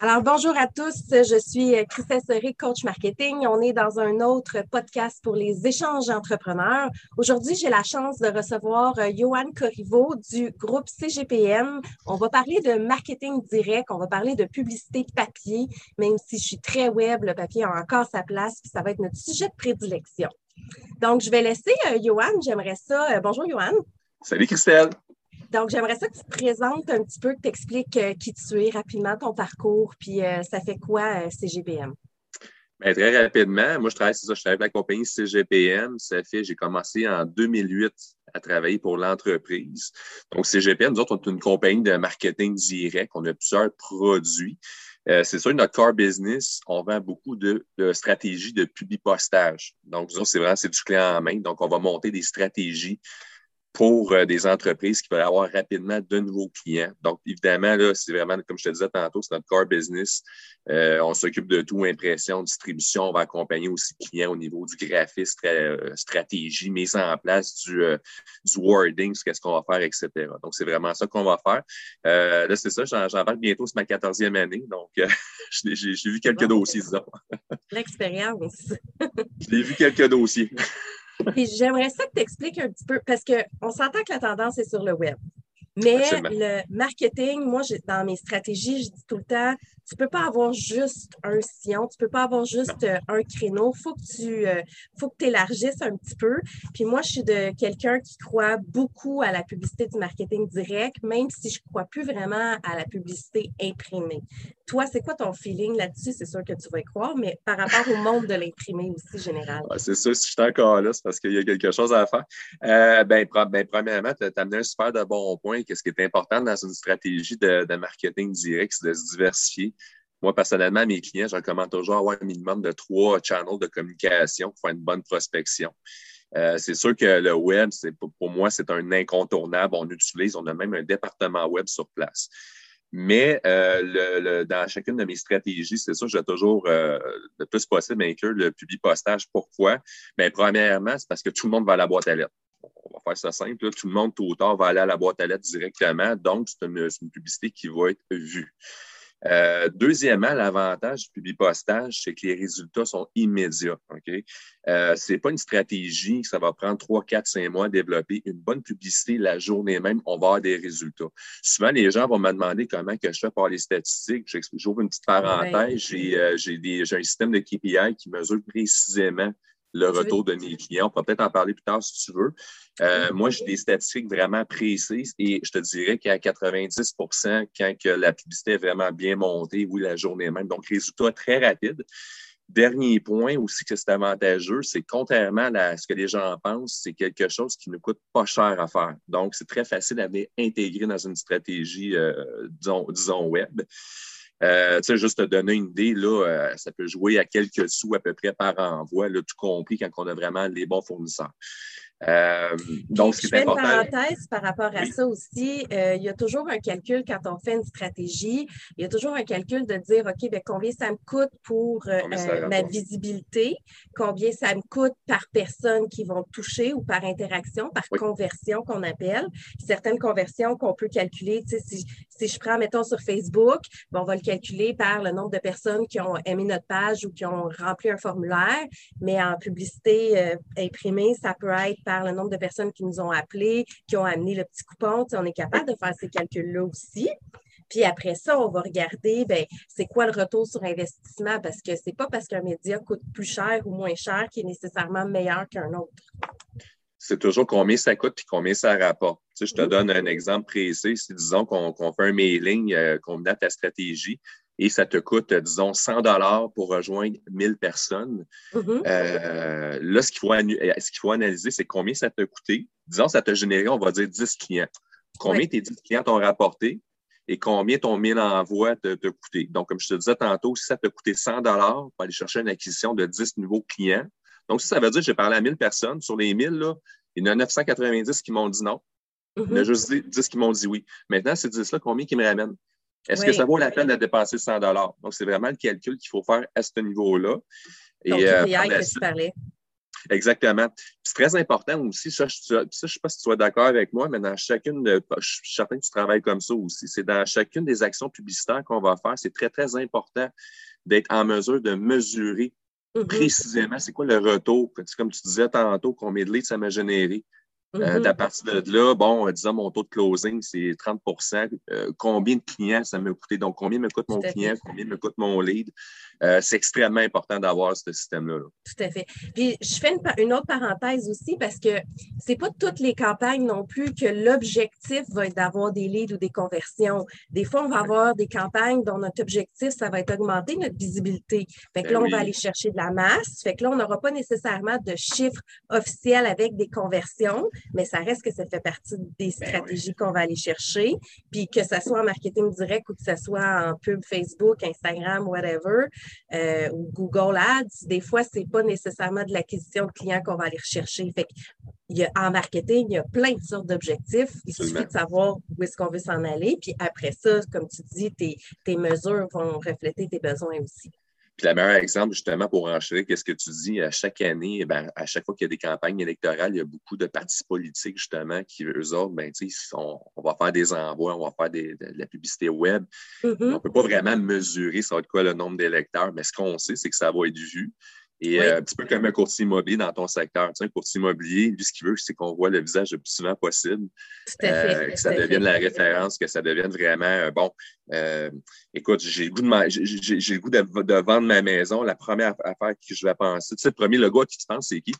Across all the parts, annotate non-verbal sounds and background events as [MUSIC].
Alors, bonjour à tous. Je suis Christelle Serré, coach marketing. On est dans un autre podcast pour les échanges entrepreneurs. Aujourd'hui, j'ai la chance de recevoir euh, Johan Corriveau du groupe CGPM. On va parler de marketing direct, on va parler de publicité papier, même si je suis très web, le papier a encore sa place, puis ça va être notre sujet de prédilection. Donc, je vais laisser euh, Johan. J'aimerais ça. Euh, bonjour, Johan. Salut, Christelle. Donc, j'aimerais ça que tu te présentes un petit peu, que tu expliques euh, qui tu es rapidement, ton parcours, puis euh, ça fait quoi euh, CGPM? Bien, très rapidement, moi, je travaille, c'est ça, je travaille avec la compagnie CGPM. Ça fait, j'ai commencé en 2008 à travailler pour l'entreprise. Donc, CGPM, nous autres, on est une compagnie de marketing direct. On a plusieurs produits. c'est sûr, notre core business, on vend beaucoup de, stratégies de publipostage. Donc, c'est vraiment, c'est du client en main. Donc, on va monter des stratégies pour euh, des entreprises qui veulent avoir rapidement de nouveaux clients. Donc, évidemment, là, c'est vraiment, comme je te disais tantôt, c'est notre core business. Euh, on s'occupe de tout, impression, distribution. On va accompagner aussi les clients au niveau du graphisme, euh, stratégie, mise en place du, du wording, qu'est-ce qu'on va faire, etc. Donc, c'est vraiment ça qu'on va faire. là, c'est ça, j'embarque bientôt, c'est ma quatorzième année. Donc, [LAUGHS] j'ai vu quelques dossiers, disons. L'expérience. [LAUGHS] j'ai vu quelques dossiers. [LAUGHS] Puis j'aimerais ça que tu expliques un petit peu, parce qu'on s'entend que la tendance est sur le web. Mais le marketing, moi, dans mes stratégies, je dis tout le temps, tu peux pas avoir juste un sillon, tu peux pas avoir juste euh, un créneau. Faut que tu euh, faut que élargisses un petit peu. Puis moi, je suis de quelqu'un qui croit beaucoup à la publicité du marketing direct, même si je crois plus vraiment à la publicité imprimée. Toi, c'est quoi ton feeling là-dessus? C'est sûr que tu vas y croire, mais par rapport au monde de l'imprimé aussi général. c'est sûr, si je suis encore là, c'est parce qu'il y a quelque chose à faire. Euh, ben, ben, premièrement, tu as amené un super de bon point. Qu'est-ce qui est important dans une stratégie de marketing direct, c'est de se diversifier. Moi, personnellement, mes clients, je recommande toujours avoir un minimum de trois channels de communication pour faire une bonne prospection. Euh, c'est sûr que le web, c'est, pour moi, c'est un incontournable. On utilise, on a même un département web sur place. Mais euh, le, dans chacune de mes stratégies, c'est sûr, j'ai toujours euh, le plus possible inclure le public postage. Pourquoi? Bien, premièrement, c'est parce que tout le monde va à la boîte à lettres. On va faire ça simple. Tout le monde, tôt ou tard, va aller à la boîte à lettres directement. Donc, c'est une, une publicité qui va être vue. Euh, deuxièmement, l'avantage du publipostage, c'est que les résultats sont immédiats. OK? Euh, ce n'est pas une stratégie, ça va prendre 3, 4, 5 mois à développer. Une bonne publicité, la journée même, on va avoir des résultats. Souvent, les gens vont me demander comment que je fais pour les statistiques. J'ouvre une petite parenthèse. Euh, j'ai un système de KPI qui mesure précisément le retour de mes clients. On pourra peut-être en parler plus tard si tu veux. Euh, moi, j'ai des statistiques vraiment précises et je te dirais qu'à 90% quand que la publicité est vraiment bien montée, oui, la journée même. Donc, résultat très rapide. Dernier point aussi que c'est avantageux, c'est contrairement à ce que les gens pensent, c'est quelque chose qui ne coûte pas cher à faire. Donc, c'est très facile à intégrer dans une stratégie, euh, disons, disons, web. Euh, tu sais, juste te donner une idée, là, euh, ça peut jouer à quelques sous à peu près par envoi, là, tout compris quand on a vraiment les bons fournisseurs. Euh, donc, ce qui est important. une parenthèse par rapport à ça aussi. Euh, il y a toujours un calcul quand on fait une stratégie. Il y a toujours un calcul de dire, OK, bien, combien ça me coûte pour euh, ma visibilité, combien ça me coûte par personne qui vont toucher ou par interaction, par conversion qu'on appelle? Certaines conversions qu'on peut calculer, tu sais, si, si, je prends, mettons, sur Facebook, on va le calculer par le nombre de personnes qui ont aimé notre page ou qui ont rempli un formulaire. Mais en publicité imprimée, ça peut être par le nombre de personnes qui nous ont appelés, qui ont amené le petit coupon. on est capable de faire ces calculs-là aussi. Puis après ça, on va regarder, ben, c'est quoi le retour sur investissement? Parce que c'est pas parce qu'un média coûte plus cher ou moins cher qu'il est nécessairement meilleur qu'un autre. C'est toujours combien ça coûte et combien ça rapporte. Tu je te donne un exemple précis. Si disons qu'on fait un mailing euh, qu'on ta stratégie, et ça te coûte, disons, 100 dollars pour rejoindre 1000 personnes. Mm-hmm. Euh, là, ce qu'il faut, analyser, c'est combien ça t'a coûté. Disons, ça t'a généré, on va dire, 10 clients. Combien tes 10 clients t'ont rapporté et combien ton 1000 envois t'a coûté. Donc, comme je te disais tantôt, si ça t'a coûté 100 dollars pour aller chercher une acquisition de 10 nouveaux clients, donc ça, ça veut dire que j'ai parlé à 1000 personnes. Sur les 1000, là, il y en a 990 qui m'ont dit non. Il y en a mm-hmm. juste 10 qui m'ont dit oui. Maintenant, ces 10-là, combien qui me ramènent? Est-ce que ça vaut la peine de dépenser 100 Donc, c'est vraiment le calcul qu'il faut faire à ce niveau-là. Et, euh, que tu parlais? exactement. C'est très important aussi, ça, je ne sais pas si tu es d'accord avec moi, mais dans chacune de, je suis certain que tu travailles comme ça aussi, c'est dans chacune des actions publicitaires qu'on va faire, c'est très, très important d'être en mesure de mesurer mm-hmm. précisément c'est quoi le retour. Comme tu disais tantôt, combien de leads ça m'a généré. Euh, mm-hmm. à partir de là, bon, disons, mon taux de closing, c'est 30% euh, Combien de clients ça m'a coûté? Donc, combien me coûte mon client? Combien me coûte mon lead? Euh, c'est extrêmement important d'avoir ce système-là. Tout à fait. Puis, je fais une, autre parenthèse aussi parce que c'est pas toutes les campagnes non plus que l'objectif va être d'avoir des leads ou des conversions. Des fois, on va avoir des campagnes dont notre objectif, ça va être augmenter notre visibilité. Fait que ben là, on va aller chercher de la masse. Fait que là, on n'aura pas nécessairement de chiffres officiels avec des conversions, mais ça reste que ça fait partie des ben stratégies qu'on va aller chercher. Puis que ce soit en marketing direct ou que ce soit en pub Facebook, Instagram, whatever, euh, ou Google Ads, des fois, ce n'est pas nécessairement de l'acquisition de clients qu'on va aller rechercher. Fait il y a, en marketing, il y a plein de sortes d'objectifs. Il suffit de savoir où est-ce qu'on veut s'en aller. Puis après ça, comme tu dis, tes, tes mesures vont refléter tes besoins aussi. Puis le meilleur exemple, justement, pour enchaîner, qu'est-ce que tu dis, à chaque année, ben, à chaque fois qu'il y a des campagnes électorales, il y a beaucoup de partis politiques, justement, qui, eux autres, ben, on, on va faire des envois, on va faire de, la publicité web. Mm-hmm. On ne peut pas vraiment mesurer ça va être quoi le nombre d'électeurs, mais ce qu'on sait, c'est que ça va être vu. Et euh, un petit peu comme un courtier immobilier dans ton secteur. Tu sais, un courtier immobilier, lui, ce qu'il veut, c'est qu'on voit le visage le plus souvent possible. Euh, que ça devienne la référence, que ça devienne vraiment euh, bon. écoute, j'ai le goût, de, j'ai, le goût de, vendre ma maison. La première affaire que je vais penser, tu sais, le premier logo à qui tu penses, c'est qui?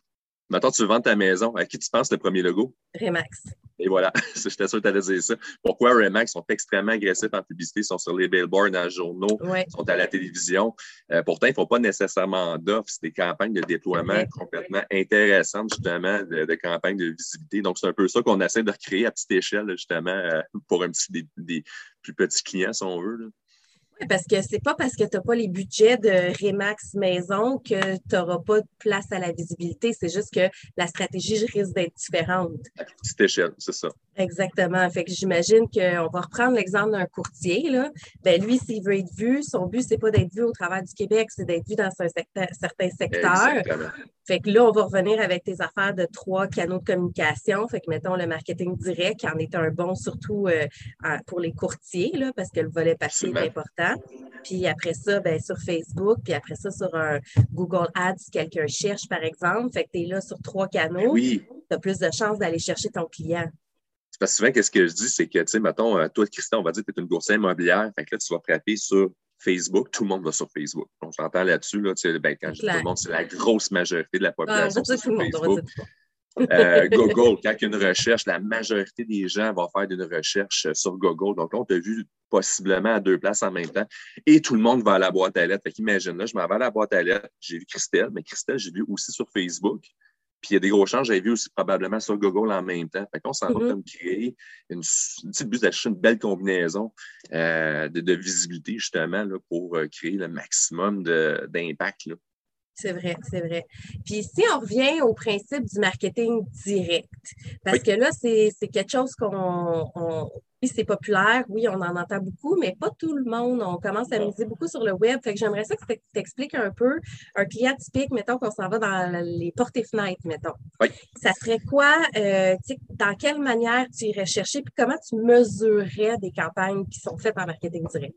Maintenant, tu vends ta maison. À qui tu penses le premier logo? Remax. Et voilà, [LAUGHS] j'étais sûr que tu allais dire ça. Pourquoi Remax sont extrêmement agressifs en publicité, sont sur les billboards, dans les journaux, sont à la télévision. Euh, pourtant, ils ne font pas nécessairement d'offres. C'est des campagnes de déploiement complètement intéressantes, justement, de, campagnes de visibilité. Donc, c'est un peu ça qu'on essaie de recréer à petite échelle, justement, euh, pour un petit des, plus petits clients, si on veut. Parce que c'est pas parce que tu n'as pas les budgets de Remax maison que tu n'auras pas de place à la visibilité. C'est juste que la stratégie risque d'être différente. À petite c'est ça. Exactement. Fait que j'imagine qu'on va reprendre l'exemple d'un courtier. Là. Ben, lui, s'il veut être vu, son but, c'est pas d'être vu au travers du Québec, c'est d'être vu dans un certain secteur. Fait que là, on va revenir avec tes affaires de trois canaux de communication. Fait que, mettons, le marketing direct en est un bon, surtout euh, pour les courtiers, là, parce que le volet papier est important. Puis après ça, ben, sur Facebook, puis après ça, sur un Google Ads, si quelqu'un cherche, par exemple. Fait que tu es là sur trois canaux. Oui. Tu as plus de chances d'aller chercher ton client. Parce que souvent, qu'est-ce que je dis, c'est que, tu sais, mettons, euh, toi, Christian, on va dire que tu es une courtière immobilière. Fait que là, tu vas frapper sur Facebook, tout le monde va sur Facebook. On s'entend là-dessus, là, ben, quand je dis tout le monde, c'est la grosse majorité de la population sur Facebook. Euh, Google, quand il y a une recherche, la majorité des gens vont faire une recherche sur Google. Donc, on t'a vu possiblement à deux places en même temps. Et tout le monde va à la boîte à lettres. Fait qu'imagine, là, je m'en vais à la boîte à lettres. J'ai vu Christelle, mais Christelle, j'ai vu aussi sur Facebook. Puis il y a des gros changes, j'avais vu aussi probablement sur Google en même temps. Fait qu'on s'en va mm-hmm. comme créer une, petite but d'acheter une belle combinaison euh, de, visibilité, justement, là, pour euh, créer le maximum d'impact. C'est vrai, c'est vrai. Puis si on revient au principe du marketing direct, parce que là, c'est quelque chose qu'on oui, c'est populaire, oui, on en entend beaucoup, mais pas tout le monde. On commence à miser beaucoup sur le web. Fait que j'aimerais ça que tu t'expliques un peu un client typique, mettons qu'on s'en va dans les portes et fenêtres, mettons. Oui. Ça serait quoi, euh, dans quelle manière tu irais chercher, puis comment tu mesurerais des campagnes qui sont faites en marketing direct?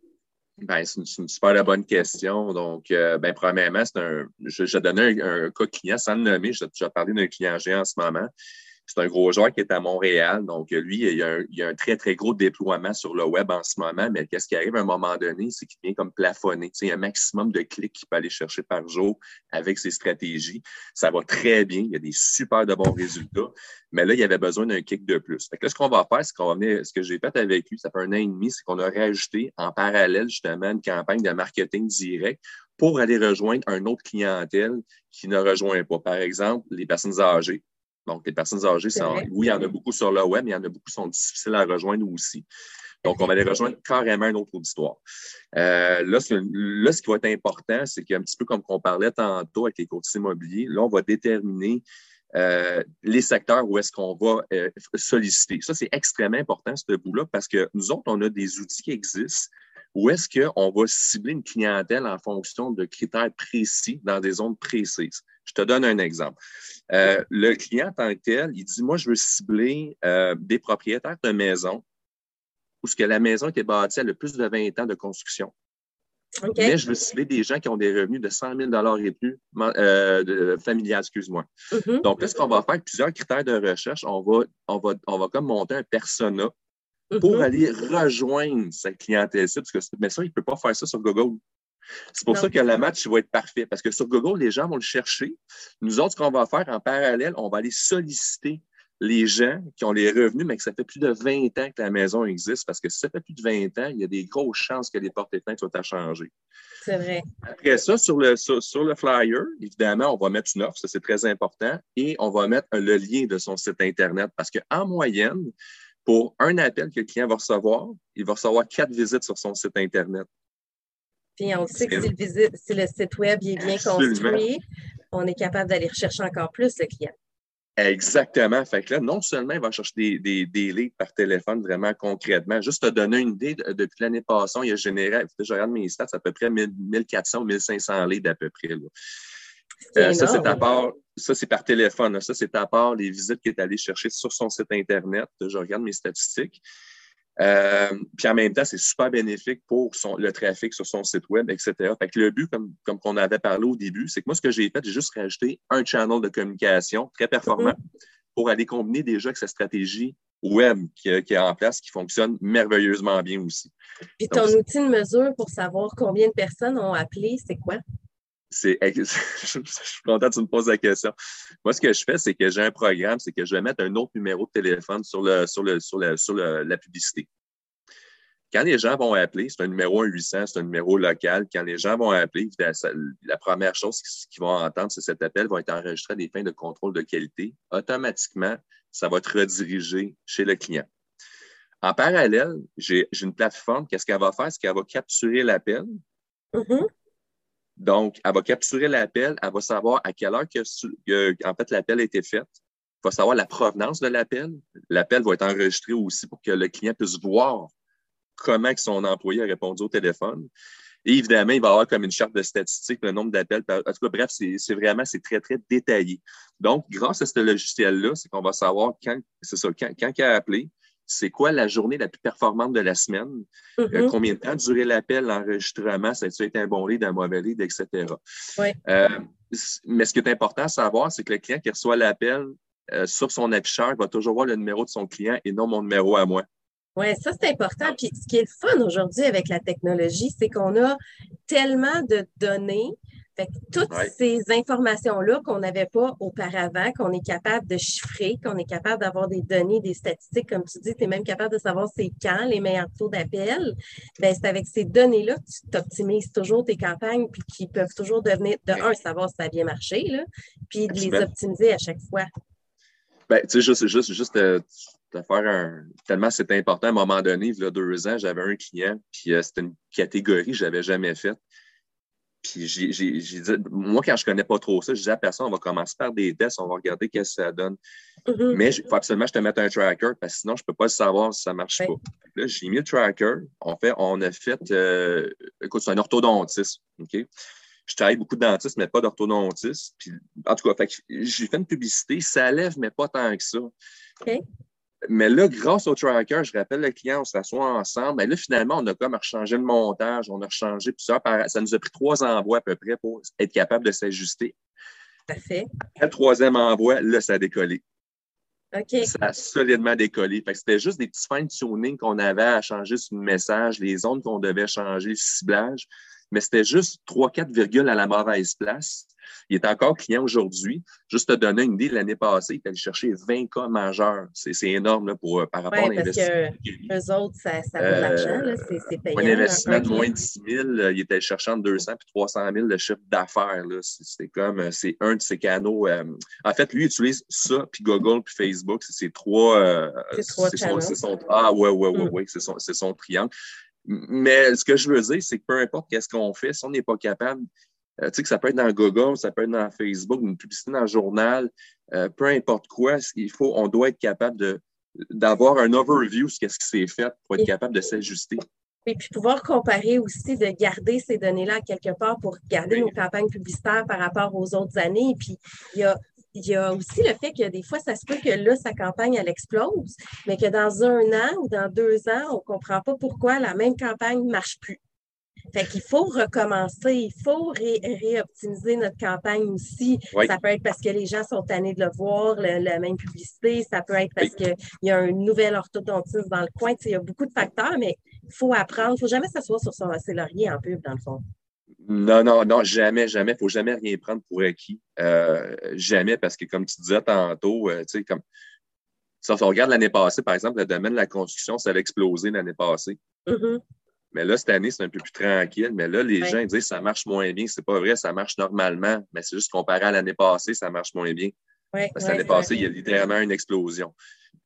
Ben, c'est une, super bonne question. Donc, euh, ben, premièrement, c'est un, je, je un, un, cas client sans le nommer. Je, je parlé d'un client géant en ce moment. C'est un gros joueur qui est à Montréal. Donc, lui, il y, a un, très, très gros déploiement sur le web en ce moment. Mais qu'est-ce qui arrive à un moment donné, c'est qu'il vient comme plafonné. Tu il y a un maximum de clics qu'il peut aller chercher par jour avec ses stratégies. Ça va très bien. Il y a des super de bons résultats. Mais là, il y avait besoin d'un kick de plus. Fait que là, ce qu'on va faire, c'est qu'on va venir, ce que j'ai fait avec lui, ça fait un an et demi, c'est qu'on a rajouté en parallèle, justement, une campagne de marketing direct pour aller rejoindre un autre clientèle qui ne rejoint pas. Par exemple, les personnes âgées. Donc, les personnes âgées, oui, il y en a beaucoup sur le web, mais il y en a beaucoup qui sont difficiles à rejoindre aussi. Donc, on va les rejoindre carrément une autre auditoire. Euh, là, ce, là, ce qui va être important, c'est qu'un petit peu comme on parlait tantôt avec les courtiers immobiliers, là, on va déterminer euh, les secteurs où est-ce qu'on va euh, solliciter. Ça, c'est extrêmement important, ce bout-là, parce que nous autres, on a des outils qui existent où est-ce qu'on va cibler une clientèle en fonction de critères précis dans des zones précises. Je te donne un exemple. Euh, le client en tant que tel, il dit, moi, je veux cibler euh, des propriétaires de maisons où ce que la maison était bâtie a le plus de 20 ans de construction. Mais je veux cibler des gens qui ont des revenus de 100 000 et plus euh, de, familial, excuse-moi. Mm-hmm. Donc, là, ce qu'on va faire, plusieurs critères de recherche, on va, on va, on va comme monter un persona pour mm-hmm. aller rejoindre cette clientèle-ci. Parce que, mais ça, il ne peut pas faire ça sur Google. C'est pour ça que le match va être parfait. Parce que sur Google, les gens vont le chercher. Nous autres, ce qu'on va faire en parallèle, on va aller solliciter les gens qui ont les revenus, mais que ça fait plus de 20 ans que la maison existe, parce que si ça fait plus de 20 ans, il y a des grosses chances que les portes et fenêtres soient à changer. C'est vrai. Après ça, sur le, sur, le flyer, évidemment, on va mettre une offre, ça c'est très important, et on va mettre le lien de son site Internet, parce qu'en moyenne, pour un appel que le client va recevoir, il va recevoir quatre visites sur son site Internet. Puis on sait que si le, site web est bien construit, on est capable d'aller rechercher encore plus le client. Exactement. Fait que là, non seulement il va chercher des, des, des leads par téléphone vraiment concrètement, juste te donner une idée, depuis l'année passée, il a généré, je regarde mes stats, à peu près 1400 ou 1500 leads à peu près. Euh, ça, c'est à part, ça, c'est par téléphone. Ça, c'est à part les visites qu'il est allé chercher sur son site Internet. Je regarde mes statistiques. Euh, puis en même temps, c'est super bénéfique pour le trafic sur son site web, etc. Fait que le but, comme, comme on avait parlé au début, c'est que moi, ce que j'ai fait, j'ai juste rajouté un channel de communication très performant mhm. pour aller combiner déjà avec sa stratégie web qui, est en place, qui fonctionne merveilleusement bien aussi. Puis ton outil de mesure pour savoir combien de personnes ont appelé, c'est quoi? [LAUGHS] Je suis content que tu me poses la question. Moi, ce que je fais, c'est que j'ai un programme, c'est que je vais mettre un autre numéro de téléphone sur, le, sur, le, sur, sur la publicité. Quand les gens vont appeler, c'est un numéro 800, c'est un numéro local. Quand les gens vont appeler, la, première chose qu'ils vont entendre, c'est cet appel va être enregistré à des fins de contrôle de qualité. Automatiquement, ça va être redirigé chez le client. En parallèle, j'ai une plateforme. Qu'est-ce qu'elle va faire? C'est qu'elle va capturer l'appel. Mm-hmm. Donc, elle va capturer l'appel, elle va savoir à quelle heure que, en fait, l'appel a été fait. Elle va savoir la provenance de l'appel. L'appel va être enregistré aussi pour que le client puisse voir comment son employé a répondu au téléphone. Et évidemment, il va avoir comme une charte de statistiques, le nombre d'appels. En tout cas, bref, c'est vraiment, c'est très, très détaillé. Donc, grâce à ce logiciel-là, c'est qu'on va savoir quand, c'est ça, quand, quand il a appelé, c'est quoi la journée la plus performante de la semaine, euh, mm-hmm. combien de temps a duré l'appel, l'enregistrement, ça a été un bon lead, un mauvais lead, etc. Euh, mais ce qui est important à savoir, c'est que le client qui reçoit l'appel euh, sur son afficheur va toujours voir le numéro de son client et non mon numéro à moi. Oui, ça c'est important. Puis ce qui est le fun aujourd'hui avec la technologie, c'est qu'on a tellement de données toutes ces informations-là qu'on n'avait pas auparavant, qu'on est capable de chiffrer, qu'on est capable d'avoir des données, des statistiques, comme tu dis, tu es même capable de savoir c'est quand les meilleurs taux d'appel, ben, c'est avec ces données-là que tu optimises toujours tes campagnes, puis qui peuvent toujours devenir, de un, savoir si ça a bien marché, là, puis de les optimiser à chaque fois. Ben, tu sais, juste, juste, juste euh, de faire un. Tellement c'est important, à un moment donné, il y a deux ans, j'avais un client, puis euh, c'était une catégorie que je n'avais jamais faite. Puis j'ai dit, moi, quand je connais pas trop ça, je disais à personne, on va commencer par des tests, on va regarder qu'est-ce que ça donne. Mm-hmm. Mais il faut absolument que je te mette un tracker parce que sinon, je ne peux pas savoir si ça ne marche pas. Là, j'ai mis le tracker. On, fait, on a fait, euh, écoute, c'est un orthodontiste. OK? Je travaille beaucoup de dentistes, mais pas d'orthodontiste. en tout cas, j'ai fait une publicité, ça lève, mais pas tant que ça. Mais là, grâce au tracker, je rappelle le client, on s'assoit ensemble. Mais là, finalement, on a comme changé le montage, on a changé plusieurs. Ça nous a pris trois envois à peu près pour être capable de s'ajuster. Parfait. Après le troisième envoi, là, ça a décollé. OK. Ça a solidement décollé. c'était juste des petits fine-tuning qu'on avait à changer sur le message, les zones qu'on devait changer, le ciblage. Mais c'était juste 3-4 virgules à la mauvaise place. Il est encore client aujourd'hui. Juste te donner une idée, l'année passée, il allé chercher 20 cas majeurs. C'est énorme là, pour, euh, par rapport ouais, à l'investissement. Parce que eux autres, ça, ça vaut de l'argent. C'est payant. Un investissement de moins de 10 000, euh, il était cherchant de 200 puis 300 000 de chiffre d'affaires. C'est comme, euh, c'est un de ses canaux. en fait, lui, il utilise ça, puis Google, puis Facebook. C'est ses trois. c'est son, Ah, ouais, ouais, ouais, mm. ouais. C'est son, son triangle. Mais ce que je veux dire, c'est que peu importe qu'est-ce qu'on fait, si on n'est pas capable euh, tu sais que ça peut être dans Google, ça peut être dans Facebook, une publicité dans le journal, euh, peu importe quoi, il faut, on doit être capable de, d'avoir un overview de ce qui s'est fait pour être capable de s'ajuster. Et puis pouvoir comparer aussi, de garder ces données-là quelque part pour garder nos campagnes publicitaires par rapport aux autres années. Puis il y a, il y a aussi le fait que des fois, ça se peut que là, sa campagne, elle explose, mais que dans un an ou dans deux ans, on ne comprend pas pourquoi la même campagne ne marche plus. Fait qu'il faut recommencer, il faut réoptimiser notre campagne aussi. Ça peut être parce que les gens sont tannés de le voir, la même publicité. Ça peut être parce qu'il y a un nouvel orthodontiste dans le coin. il y a beaucoup de facteurs, mais il faut apprendre. Il ne faut jamais s'asseoir sur son laurier en pub, dans le fond. Non, non, non, jamais, jamais. Il ne faut jamais rien prendre pour acquis. Euh, jamais, parce que comme tu disais tantôt, euh, tu sais, comme si on regarde l'année passée, par exemple, le domaine de la construction, ça a explosé l'année passée. Mm-hmm. Mais là, cette année, c'est un peu plus tranquille. Mais là, les gens disent ça marche moins bien. C'est pas vrai, ça marche normalement. Mais c'est juste comparé à l'année passée, ça marche moins bien. Parce que l'année passée, il y a littéralement une explosion.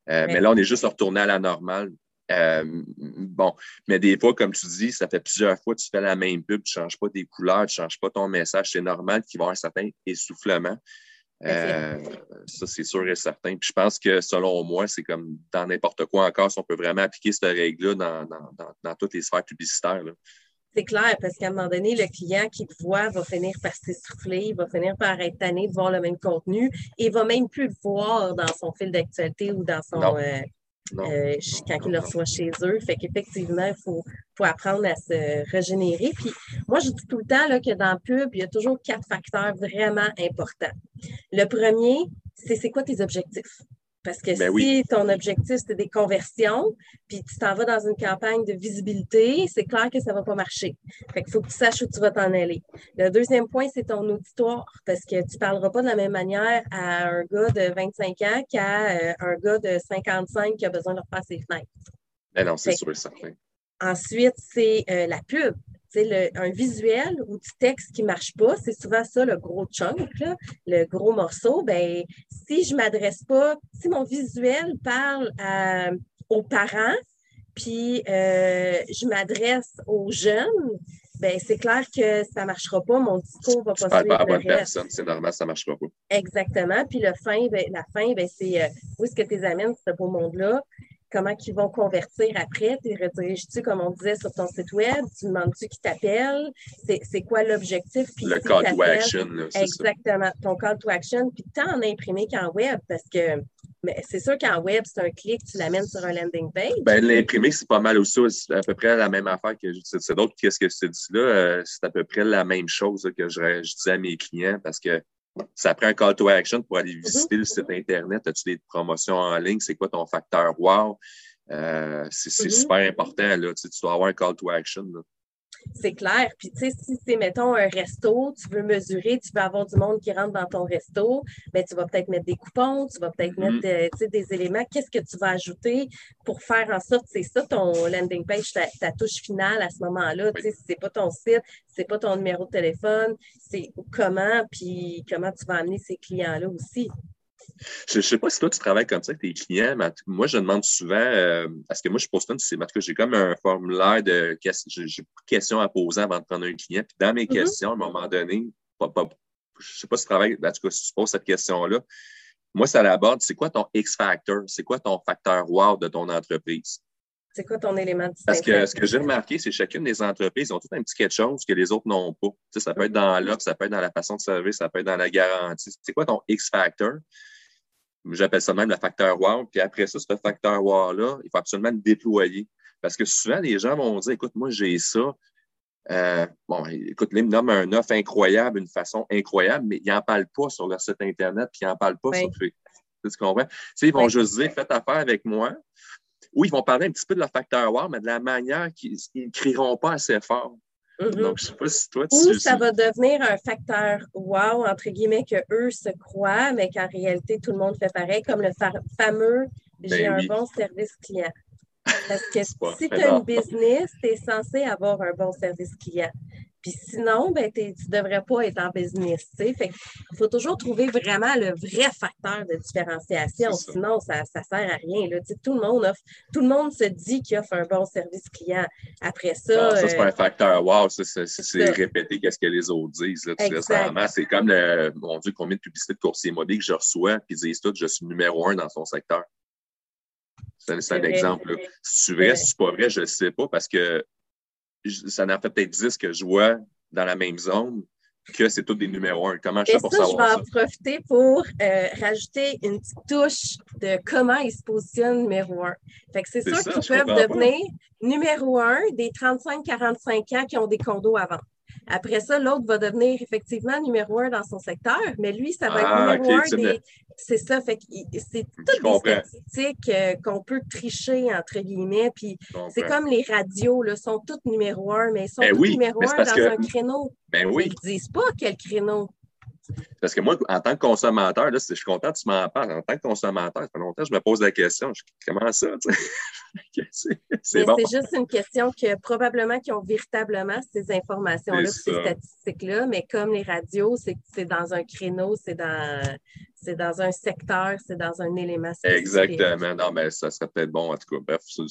Euh, mais là, on est juste retourné à la normale. Euh, bon, mais des fois, comme tu dis, ça fait plusieurs fois que tu fais la même pub, tu ne changes pas tes couleurs, tu ne changes pas ton message. C'est normal qu'il va y avoir un certain essoufflement. [LAUGHS] Euh, ça, c'est sûr et certain. Puis je pense que selon moi, c'est comme dans n'importe quoi encore, si on peut vraiment appliquer cette règle-là dans, dans, dans, toutes les sphères publicitaires. C'est clair, parce qu'à un moment donné, le client qui te voit va finir par s'essouffler, va finir par être tanné de voir le même contenu et va même plus le voir dans son fil d'actualité ou dans son, euh, euh, quand ils le reçoivent chez eux. Fait qu'effectivement, il faut, faut, apprendre à se régénérer. Puis moi, je dis tout le temps là, que dans le pub, il y a toujours quatre facteurs vraiment importants. Le premier, c'est c'est quoi tes objectifs? Parce que ben si ton objectif, c'est des conversions, puis tu t'en vas dans une campagne de visibilité, c'est clair que ça ne va pas marcher. Fait qu'il faut que tu saches où tu vas t'en aller. Le deuxième point, c'est ton auditoire, parce que tu ne parleras pas de la même manière à un gars de 25 ans qu'à euh, un gars de 55 qui a besoin de refaire ses fenêtres. Ben non, c'est sûr et certain. Ensuite, c'est euh, la pub un visuel ou du texte qui ne marche pas, c'est souvent ça le gros chunk, le gros morceau. Ben, si je ne m'adresse pas, si mon visuel parle aux parents, puis euh, je m'adresse aux jeunes, ben, c'est clair que ça ne marchera pas, mon discours va pas suivre pas le reste. c'est normal, ça ne marchera pas. Exactement. Puis le fin, ben, la fin, ben, c'est euh, où est-ce que tu les amènes, ce beau monde-là? Comment ils vont convertir après. Tu rediriges-tu, comme on disait sur ton site web, tu demandes-tu qui t'appelle, c'est quoi l'objectif. Le call to action. Exactement, ton call to action, puis tant en imprimé qu'en web, parce que c'est sûr qu'en web, c'est un clic, tu l'amènes sur un landing page. Ben, l'imprimer, c'est pas mal aussi. C'est à peu près la même affaire que c'est d'autres. Qu'est-ce que je te dis là? Euh, c'est à peu près la même chose que je, je disais à mes clients parce que ça prend un call to action pour aller visiter le site Internet. As-tu des promotions en ligne? C'est quoi ton facteur wow? Euh, c'est mm-hmm. super important. Là. Tu, dois avoir un call to action. C'est clair. Puis, tu sais, si c'est, mettons, un resto, tu veux mesurer, tu veux avoir du monde qui rentre dans ton resto, bien, tu vas peut-être mettre des coupons, tu vas peut-être mettre mm-hmm. euh, des éléments. Qu'est-ce que tu vas ajouter pour faire en sorte, c'est ça ton landing page, ta, touche finale à ce moment-là. Tu sais, si c'est pas ton site, c'est pas ton numéro de téléphone, c'est comment, puis comment tu vas amener ces clients-là aussi. Je ne sais pas si toi, tu travailles comme ça avec tes clients, mais moi, je demande souvent, euh, parce que moi, je pose c'est que j'ai comme un formulaire de j'ai questions à poser avant de prendre un client. Puis dans mes mm-hmm. questions, à un moment donné, je ne sais pas si tu travailles, en tout cas, si tu poses cette question-là, moi, ça l'aborde, c'est quoi ton X-factor? C'est quoi ton facteur wow de ton entreprise? C'est quoi ton élément Parce que ce que j'ai remarqué, c'est que chacune des entreprises ont tout un petit quelque chose que les autres n'ont pas. ça peut être dans l'offre, ça peut être dans la façon de service, ça peut être dans la garantie. C'est quoi ton X-factor? J'appelle ça même le facteur wow. Puis après ça, ce facteur wow-là, il faut absolument le déployer. Parce que souvent, les gens vont dire, écoute, moi, j'ai ça. Euh, bon, écoute, ils me nomment un offre incroyable, une façon incroyable, mais ils n'en parlent pas sur leur site Internet, puis ils n'en parlent pas sur Facebook. Tu comprends? ils vont juste dire, faites affaire avec moi. Oui, ils vont parler un petit peu de leur facteur wow, mais de la manière qu'ils ne crieront pas assez fort. Mm-hmm. Donc, je sais pas si toi, tu Ou ça va devenir un facteur wow, entre guillemets, que eux se croient, mais qu'en réalité, tout le monde fait pareil, comme le fameux ben j'ai un bon service client. Parce que [LAUGHS] si tu as une business, tu es censé avoir un bon service client. Puis sinon, ben, tu ne devrais pas être en business. Il faut toujours trouver vraiment le vrai facteur de différenciation. Sinon, ça ne sert à rien. Là. Tout, le monde offre, tout le monde se dit qu'il offre un bon service client. Après ça. Ah, ça, c'est pas un euh, facteur wow, c'est répéter qu'est-ce que les autres disent. C'est comme le, mon Dieu, combien de publicités de coursiers immobiliers que je reçois, puis ils disent tout, je suis numéro un dans son secteur. C'est un exemple. Si tu vrai, si c'est pas vrai, je ne sais pas parce que ça en fait peut-être 10 que je vois dans la même zone que c'est tous des numéros 1. Comment je fais pour ça, savoir? Je vais en profiter pour euh, rajouter une petite touche de comment ils se positionnent numéro 1. Fait que c'est sûr qu'ils peuvent devenir numéro 1 des 35-45 ans qui ont des condos avant. Après ça, l'autre va devenir effectivement numéro un dans son secteur, mais lui, ça va être ah, numéro un des. C'est ça, fait c'est toutes des statistiques euh, qu'on peut tricher, entre guillemets. Puis c'est comme les radios, là, sont toutes numéro un, mais ils sont ben numéro un dans un créneau. Ben oui. Ils ne disent pas quel créneau. Parce que moi, en tant que consommateur, là, je suis content que tu m'en parles. En tant que consommateur, ça fait longtemps que je me pose la question. comment ça? [LAUGHS] c'est bon. juste une question que probablement qu'ils ont véritablement ces informations-là, ces statistiques-là, mais comme les radios, c'est dans un créneau, c'est dans, dans un secteur, c'est dans un élément spécifique. Exactement. Non, mais ça serait peut-être bon, en tout cas. Bref, c'est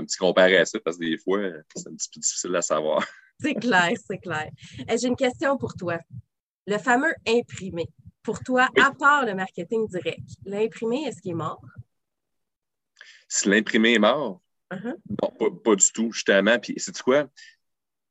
un petit comparatif parce que des fois, c'est un petit peu difficile à savoir. C'est clair, c'est clair. J'ai une question pour toi le fameux imprimé. Pour toi, à part le marketing direct, l'imprimé, est-ce qu'il est mort? Si l'imprimé est mort? Non, pas, du tout, justement. Puis, c'est quoi?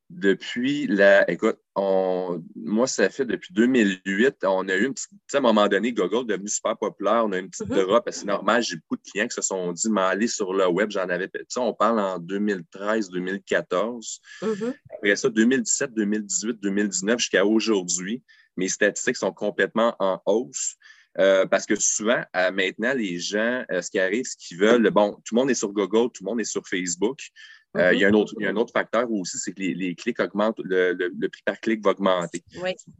Depuis la. Écoute, on, moi, ça fait depuis 2008, on a eu une petite. À un moment donné, Google est devenu super populaire. On a une petite uh-huh. drop. C'est normal, j'ai beaucoup de clients qui se sont dit, mais aller sur le web, j'en avais. Ça, on parle en 2013, 2014. Uh-huh. Après ça, 2017, 2018, 2019, jusqu'à aujourd'hui mes statistiques sont complètement en hausse. Euh, parce que souvent, maintenant, les gens, euh, ce qui arrive, ce qu'ils veulent, bon, tout le monde est sur Google, tout le monde est sur Facebook. Euh, il, y a un autre, il y a un autre facteur aussi, c'est que les, clics augmentent, le, prix par clic va augmenter.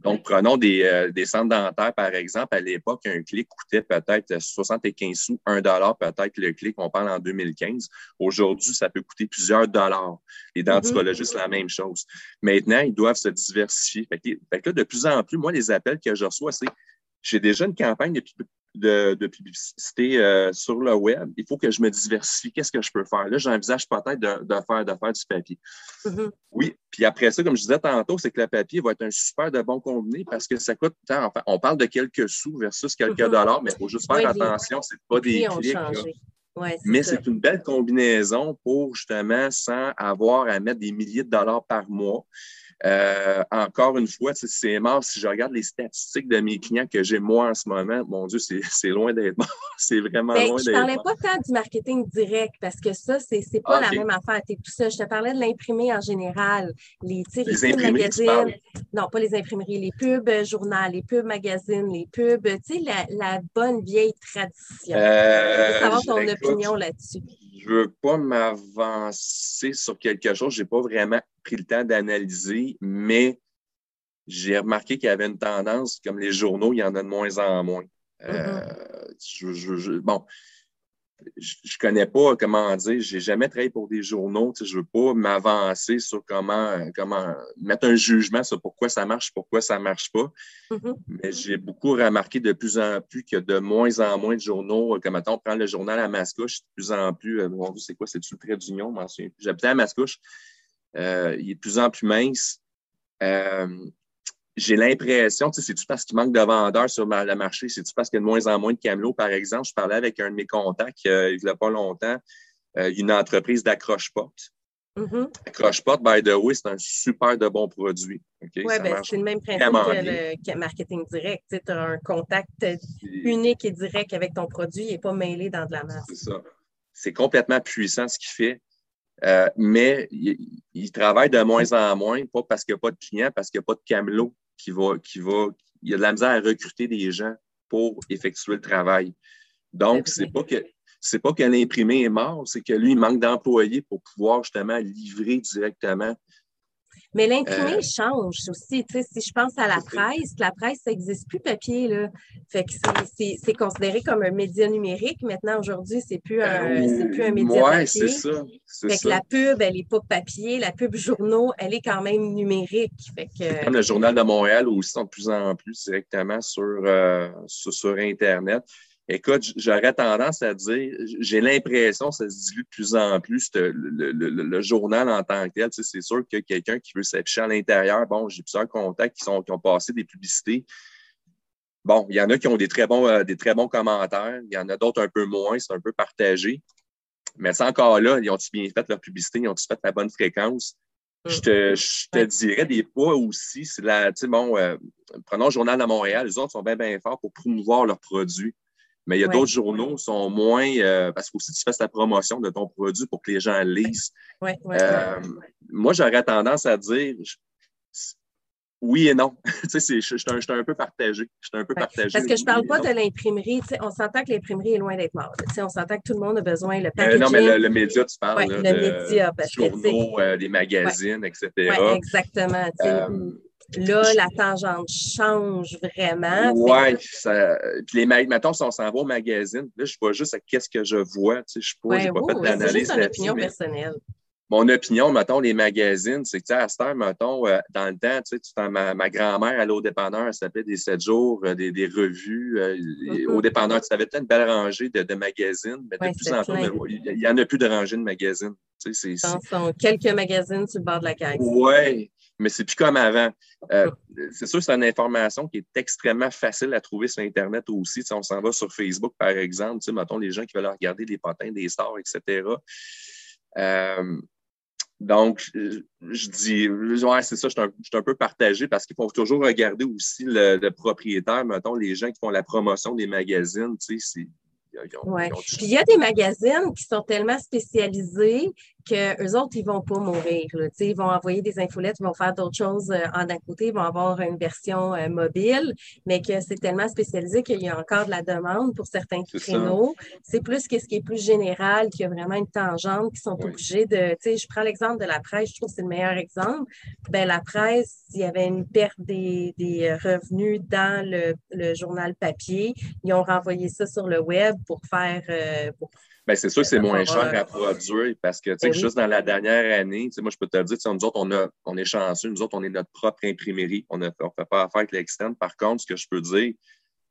Donc, prenons des, des, centres dentaires, par exemple. À l'époque, un clic coûtait peut-être 75 sous, 1 dollar peut-être le clic, on parle en 2015. Aujourd'hui, ça peut coûter plusieurs dollars. Les mm-hmm. la même chose. Maintenant, ils doivent se diversifier. Fait que, de plus en plus, moi, les appels que je reçois, c'est j'ai déjà une campagne de, de, publicité euh, sur le web. Il faut que je me diversifie. Qu'est-ce que je peux faire? Là, j'envisage peut-être de, de, faire, de faire du papier. Mm-hmm. Oui. Puis après ça, comme je disais tantôt, c'est que le papier va être un super de bon combiné parce que ça coûte, enfin, on parle de quelques sous versus quelques mm-hmm. dollars, mais il faut juste faire attention, c'est pas des clics. mais c'est une belle combinaison pour justement, sans avoir à mettre des milliers de dollars par mois, euh, encore une fois, c'est mort. Si je regarde les statistiques de mes clients que j'ai moi en ce moment, mon Dieu, c'est [LAUGHS] loin d'être mort. [LAUGHS] c'est vraiment ben, loin d'être mort. Je ne parlais pas tant du marketing direct parce que ça, c'est pas la même affaire. tout ça. Je te parlais de l'imprimer en général. Les, les, les magazines. Non, pas les imprimeries. Les pubs euh, journal, les pubs magazines, les pubs. Tu sais, la, la, bonne vieille tradition. Euh, je veux savoir ton opinion là-dessus je veux pas m'avancer sur quelque chose. Je n'ai pas vraiment pris le temps d'analyser, mais j'ai remarqué qu'il y avait une tendance, comme les journaux, il y en a de moins en moins. Mm-hmm. Euh, bon, je, ne connais pas comment dire, j'ai jamais travaillé pour des journaux, je ne veux pas m'avancer sur comment, comment mettre un jugement sur pourquoi ça marche, pourquoi ça marche pas. Mm-hmm. Mais j'ai beaucoup remarqué de plus en plus qu'il y a de moins en moins de journaux. Comme maintenant, on prend le journal à Mascouche, de plus en plus, euh, c'est quoi, c'est le trait d'union, j'habitais à Mascouche, euh, il est de plus en plus mince. Euh, j'ai l'impression, tu sais, c'est-tu parce qu'il manque de vendeurs sur le marché? C'est-tu parce qu'il y a de moins en moins de camelots? Par exemple, je parlais avec un de mes contacts euh, il n'y a pas longtemps, euh, une entreprise d'accroche-porte. Mm-hmm. Accroche-porte, by the way, c'est un super de bon produit. Oui, ben, c'est le même principe que le marketing direct. Tu as un contact unique et direct avec ton produit et pas mêlé dans de la masse. C'est ça. C'est complètement puissant ce qu'il fait. Euh, mais il, il, travaille de moins en moins, pas parce qu'il n'y a pas de clients, parce qu'il n'y a pas de camelot qui va, qui va, il y a de la misère à recruter des gens pour effectuer le travail. Donc, c'est pas que c'est pas que l'imprimé est mort, c'est que lui, il manque d'employés pour pouvoir justement livrer directement mais l'imprimé euh, change aussi. Tu sais, si je pense à la presse, la presse, ça n'existe plus papier. Là. Fait que c'est considéré comme un média numérique. Maintenant, aujourd'hui, c'est plus, un, euh, plus un média ouais, c'est ça. Fait que la pub, elle n'est pas papier. La pub journaux, elle est quand même numérique. Fait que... Comme le Journal de Montréal aussi sont de plus en plus directement sur, euh, sur Internet. Écoute, j'aurais tendance à dire, j'ai l'impression que ça se dilue de plus en plus, le, journal en tant que tel. c'est sûr que quelqu'un qui veut s'afficher à l'intérieur, bon, j'ai plusieurs contacts qui, sont, qui ont passé des publicités. Bon, il y en a qui ont des très bons, euh, des très bons commentaires, il y en a d'autres un peu moins, c'est un peu partagé. Mais c'est encore là, ils ont-ils bien fait leur publicité, ils ont-ils fait la bonne fréquence? Je te, je te dirais des fois aussi, c'est la, tu sais, bon, euh, prenons le Journal de Montréal, les autres sont bien, bien forts pour promouvoir leurs produits. Mais il y a d'autres journaux qui sont moins, euh, parce que aussi tu fais la promotion de ton produit pour que les gens lisent. Ouais, euh, moi, j'aurais tendance à dire, oui et non. [LAUGHS] tu sais, je suis un, peu partagé. Je un peu partagé. Parce que je ne parle pas de l'imprimerie. On s'entend que l'imprimerie est loin d'être morte. On s'entend que tout le monde a besoin le packaging. Euh, non, mais le, média, tu parles. le média. Parce journaux, les magazines, etc. Oui, exactement. Là, la tangente change vraiment. Oui. Puis les mettons, si on s'en va au magazine, là, je vois juste qu'est-ce que je vois. Tu sais, je ne sais pas, pas fait d'analyse. C'est opinion personnelle mon opinion, mettons, les magazines, c'est que, à cette heure, mettons, euh, dans le temps, tu sais, ma, ma grand-mère allait au dépanneur, elle s'appelait des 7 jours, euh, des, des, revues. Euh, mm-hmm. Au dépanneur, tu avais peut-être une belle rangée de, de magazines, mais de plus en plus, il n'y en a plus de rangées de magazines. Tu sais, c'est, quelques magazines sur le bord de la caisse. Oui, mais c'est plus comme avant. Mm. c'est sûr, c'est une information qui est extrêmement facile à trouver sur Internet aussi. Tu sais, on s'en va sur Facebook, par exemple, mettons, les gens qui veulent regarder des potins, des stars, etc. Euh, donc, je, dis, ouais, c'est ça, je suis, un, je suis, un, peu partagé parce qu'il faut toujours regarder aussi le, le, propriétaire, mettons, les gens qui font la promotion des magazines, tu sais, oui. Puis il y a des magazines qui sont tellement spécialisés qu'eux autres, ils ne vont pas mourir. Ils vont envoyer des infolettes, ils vont faire d'autres choses euh, en d'un côté, ils vont avoir une version euh, mobile, mais que c'est tellement spécialisé qu'il y a encore de la demande pour certains créneaux. C'est plus que ce qui est plus général, qu'il y a vraiment une tangente, qui sont obligés de. Je prends l'exemple de la presse, je trouve que c'est le meilleur exemple. Ben, la presse, il y avait une perte des, des revenus dans le, le, journal papier. Ils ont renvoyé ça sur le web pour faire. Euh, c'est sûr que c'est moins cher à produire parce que, tu sais, ben juste dans la dernière année, tu sais, moi, je peux te dire, nous autres, on, a, on est chanceux, nous autres, on est notre propre imprimerie. On ne fait pas affaire avec l'externe. Par contre, ce que je peux dire,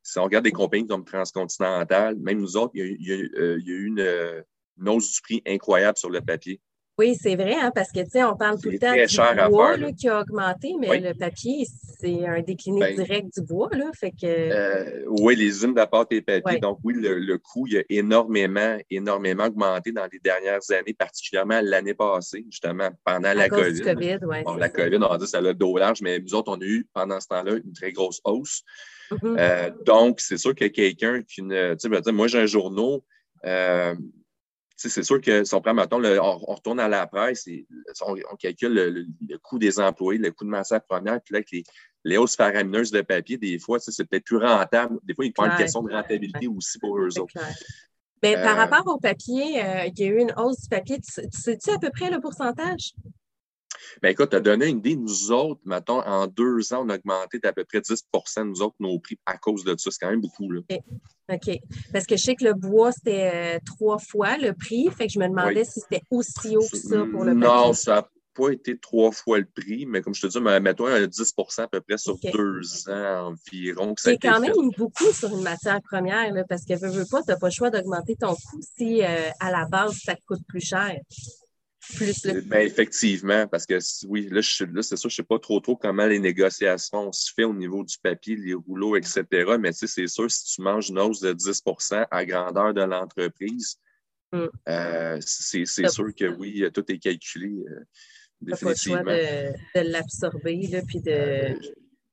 si on regarde des compagnies comme Transcontinental, même nous autres, il y a, euh, eu une, une hausse du prix incroyable sur le papier. Oui, c'est vrai, hein, parce que, tu sais, on parle tout le temps du bois là, qui a augmenté, mais le papier, c'est un décliné ben, direct du bois, là, fait que... Euh, oui, les usines de pâte et papier, donc oui, le, coût il a énormément, énormément augmenté dans les dernières années, particulièrement l'année passée, justement, pendant la COVID. COVID ouais, bon, la COVID, on va dire ça a dos large, mais nous autres, on a eu, pendant ce temps-là, une très grosse hausse. Mm-hmm. Euh, donc, c'est sûr que quelqu'un qui... Tu sais, moi, j'ai un journal... Euh, c'est sûr que si on prend, mettons, on, retourne à la presse, et, on, calcule le, coût des employés, le coût de matière première, puis là, avec les, hausses faramineuses de papier, des fois, c'est peut-être plus rentable. Des fois, il prend une question de rentabilité aussi pour eux autres. Mais par euh, rapport au papier, euh, il y a eu une hausse du papier. Tu sais-tu à peu près le pourcentage? Bien, écoute, tu as donné une idée. Nous autres, mettons, en deux ans, on a augmenté d'à peu près 10% nous autres, nos prix à cause de ça. C'est quand même beaucoup. Là. OK. Parce que je sais que le bois, c'était euh, trois fois le prix. Fait que je me demandais si c'était aussi haut que ça pour le Non, ça n'a pas été trois fois le prix, mais comme je te dis, mettons 10% à peu près sur deux ans environ. C'est quand même beaucoup sur une matière première, là, parce que veux, veux pas, tu n'as pas le choix d'augmenter ton coût si euh, à la base, ça te coûte plus cher. Ben, effectivement, parce que oui, là, c'est sûr, je ne sais pas trop trop comment les négociations se font au niveau du papier, les rouleaux, etc. Mais tu sais, c'est sûr, si tu manges une hausse de 10% à grandeur de l'entreprise, mm. euh, c'est sûr que oui, tout est calculé. Euh, définitivement. pas le choix de, l'absorber, puis de. Euh,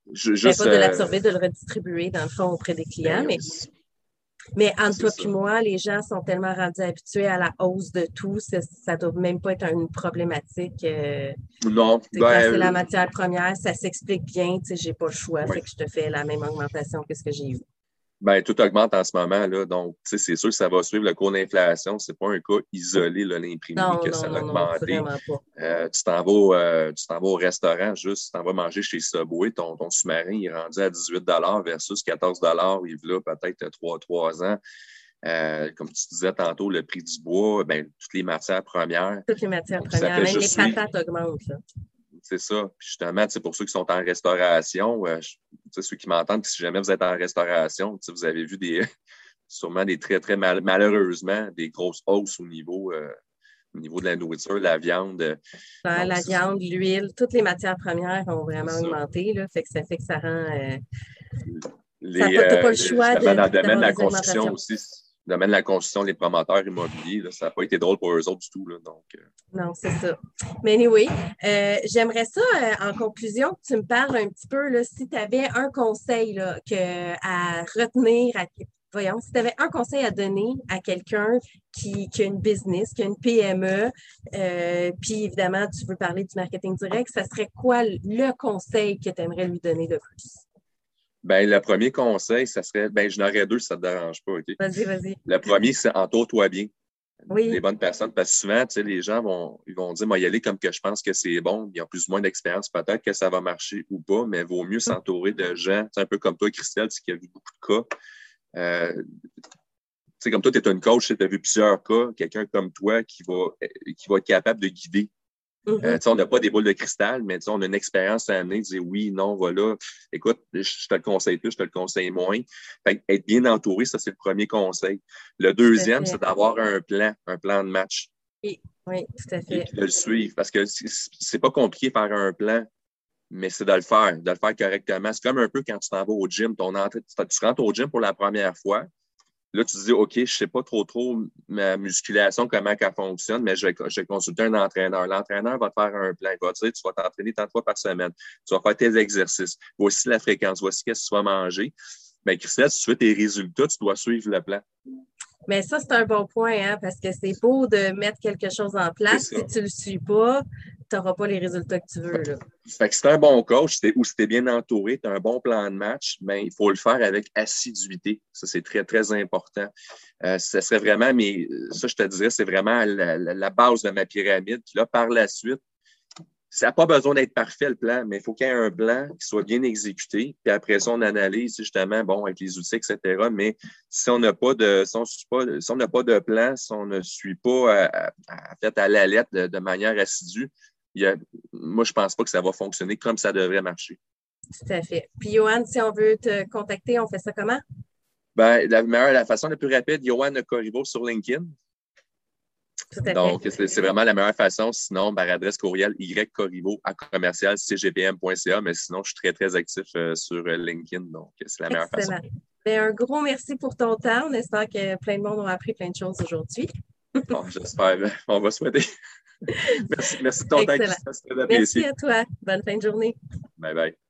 ben, pas de l'absorber, de le redistribuer dans le fond auprès des clients, ben, mais mais entre toi et moi, les gens sont tellement rendus habitués à la hausse de tout, ça ne doit même pas être une problématique. Euh, non, ben, c'est la matière première, ça s'explique bien, tu sais, j'ai pas le choix, fait que je te fais la même augmentation que ce que j'ai eu. Ben, tout augmente en ce moment. Là, donc, c'est sûr que ça va suivre le cours d'inflation. Ce n'est pas un cas isolé, l'imprimerie, que ça a augmenté. Euh, tu t'en vas, euh, vas, au restaurant, juste, tu t'en vas manger chez Subway, ton, ton sous-marin est rendu à 18 versus 14 il y a peut-être 3, ans. Euh, comme tu disais tantôt, le prix du bois, ben, toutes les matières premières. Toutes les matières premières, même les patates augmentent. C'est ça. Puis justement, pour ceux qui sont en restauration, euh, ceux qui m'entendent, si jamais vous êtes en restauration, vous avez vu des [LAUGHS] sûrement des très, très malheureusement, des grosses hausses au niveau, euh, au niveau de la nourriture, la viande. la viande, l'huile, toutes les matières premières ont vraiment augmenté. Là, fait que ça fait que ça rend. Euh, les, ça pas le choix de, dans le domaine de la construction aussi domaine de la construction, les promoteurs immobiliers, ça n'a pas été drôle pour eux autres du tout. donc, euh. Non, c'est ça. Mais anyway, euh, j'aimerais ça, euh, en conclusion, que tu me parles un petit peu, là, si tu avais un conseil que, à retenir, à, voyons, si tu avais un conseil à donner à quelqu'un qui, qui, a une business, qui a une PME, puis évidemment, tu veux parler du marketing direct, ça serait quoi le conseil que tu aimerais lui donner de plus? Ben, le premier conseil, ça serait, ben, je n'aurais deux si ça ne te dérange pas. Vas-y, vas-y. Le premier, c'est entoure-toi bien. Oui. Les bonnes personnes. Parce que souvent, tu sais, les gens vont, ils vont dire, moi, y aller comme que je pense que c'est bon. Ils ont plus ou moins d'expérience. Peut-être que ça va marcher ou pas, mais il vaut mieux s'entourer de gens, un peu comme toi, Christelle, qui a vu beaucoup de cas. Euh, tu sais, comme toi, tu es une coach, tu as vu plusieurs cas, quelqu'un comme toi qui va, qui va être capable de guider euh, mm-hmm. on n'a pas des boules de cristal, mais on a une expérience à amener, dire oui, non, voilà. Écoute, je te le conseille plus, je te le conseille moins. être bien entouré, ça, c'est le premier conseil. Le deuxième, c'est d'avoir un plan, un plan de match. Oui, oui, tout à fait. Et de le suivre. Parce que c'est pas compliqué de faire un plan, mais c'est de le faire, de le faire correctement. C'est comme un peu quand tu t'en vas au gym. Ton entrée, tu rentres au gym pour la première fois. Là, tu te dis, OK, je ne sais pas trop trop ma musculation, comment elle fonctionne, mais je vais, je vais consulter un entraîneur. L'entraîneur va te faire un plan. Il va te dire, tu vas t'entraîner tant de fois par semaine. Tu vas faire tes exercices. Voici la fréquence. Voici ce que tu vas manger. Mais Christelle, si tu veux tes résultats, tu dois suivre le plan. Mais ça, c'est un bon point, hein, parce que c'est beau de mettre quelque chose en place. Si tu ne le suis pas, tu n'auras pas les résultats que tu veux. Là. Fait que tu un bon coach ou si tu es bien entouré, tu as un bon plan de match, ben, il faut le faire avec assiduité. Ça, c'est très, très important. Euh, ça serait vraiment, mais ça, je te dirais, c'est vraiment la, la, base de ma pyramide. Puis là, par la suite, ça n'a pas besoin d'être parfait le plan, mais il faut qu'il y ait un plan qui soit bien exécuté. Puis après ça, on analyse justement, bon, avec les outils, etc. Mais si on n'a pas de, si on n'a pas de plan, si on ne suit pas à, fait à la lettre de, manière assidue, moi, je ne pense pas que ça va fonctionner comme ça devrait marcher. Tout à fait. Puis, Johan, si on veut te contacter, on fait ça comment? Ben, la meilleure, la façon la plus rapide, Johan Corriveau sur LinkedIn. Donc, c'est vraiment la meilleure façon. Sinon, par adresse courriel ycorrivo à commercial cgpm.ca. Mais sinon, je suis très, très actif euh, sur euh, LinkedIn. Donc, c'est la meilleure façon. Ben, un gros merci pour ton temps. On espère que plein de monde aura appris plein de choses aujourd'hui. bon, J'espère. On va souhaiter. [LAUGHS] merci, merci de ton temps. Merci à toi. Bonne fin de journée. Bye bye.